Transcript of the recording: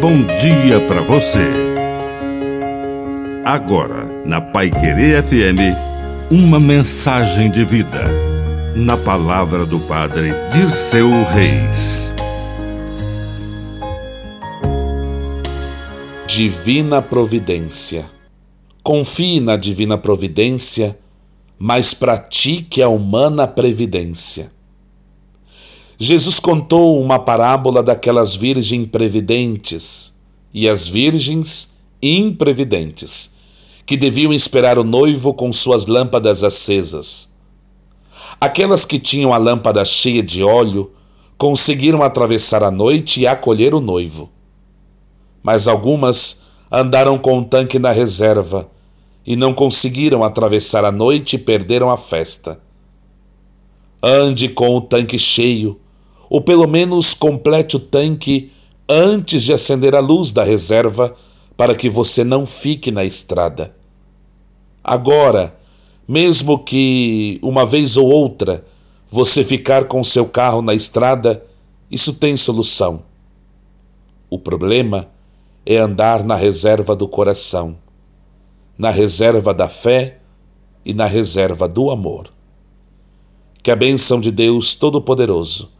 bom dia para você. Agora, na Pai Querer FM, uma mensagem de vida. Na palavra do Padre Dirceu Reis. Divina Providência. Confie na Divina Providência, mas pratique a humana previdência. Jesus contou uma parábola daquelas virgens previdentes e as virgens imprevidentes, que deviam esperar o noivo com suas lâmpadas acesas. Aquelas que tinham a lâmpada cheia de óleo conseguiram atravessar a noite e acolher o noivo. Mas algumas andaram com o tanque na reserva e não conseguiram atravessar a noite e perderam a festa. Ande com o tanque cheio ou pelo menos complete o tanque antes de acender a luz da reserva para que você não fique na estrada. Agora, mesmo que uma vez ou outra você ficar com seu carro na estrada, isso tem solução. O problema é andar na reserva do coração, na reserva da fé e na reserva do amor. Que a bênção de Deus Todo-Poderoso